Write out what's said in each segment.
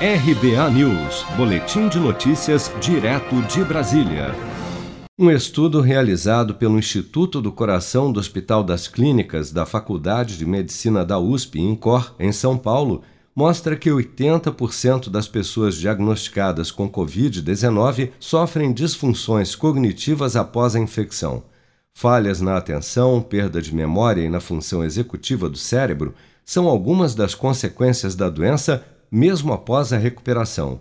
RBA News, Boletim de Notícias, direto de Brasília. Um estudo realizado pelo Instituto do Coração do Hospital das Clínicas da Faculdade de Medicina da USP, INCOR, em São Paulo, mostra que 80% das pessoas diagnosticadas com Covid-19 sofrem disfunções cognitivas após a infecção. Falhas na atenção, perda de memória e na função executiva do cérebro são algumas das consequências da doença mesmo após a recuperação.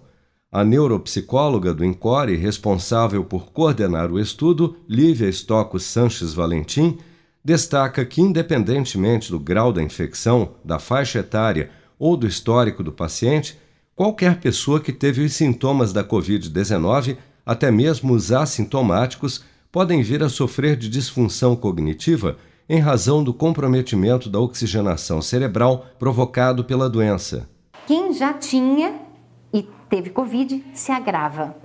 A neuropsicóloga do INCORE, responsável por coordenar o estudo, Lívia Estocco Sanches Valentim, destaca que, independentemente do grau da infecção, da faixa etária ou do histórico do paciente, qualquer pessoa que teve os sintomas da Covid-19, até mesmo os assintomáticos, podem vir a sofrer de disfunção cognitiva em razão do comprometimento da oxigenação cerebral provocado pela doença. Quem já tinha e teve Covid se agrava.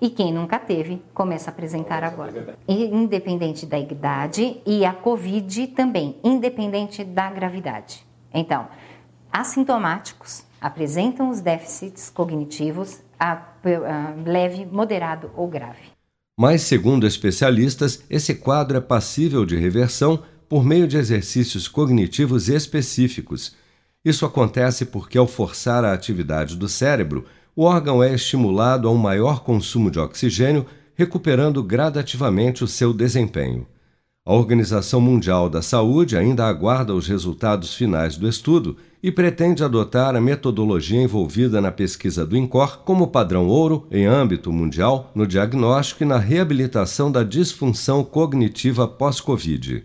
E quem nunca teve começa a apresentar agora. Independente da idade e a Covid também, independente da gravidade. Então, assintomáticos apresentam os déficits cognitivos a, a leve, moderado ou grave. Mas, segundo especialistas, esse quadro é passível de reversão por meio de exercícios cognitivos específicos isso acontece porque, ao forçar a atividade do cérebro, o órgão é estimulado a um maior consumo de oxigênio, recuperando gradativamente o seu desempenho. A Organização Mundial da Saúde ainda aguarda os resultados finais do estudo e pretende adotar a metodologia envolvida na pesquisa do INCOR como padrão ouro em âmbito mundial no diagnóstico e na reabilitação da disfunção cognitiva pós-Covid.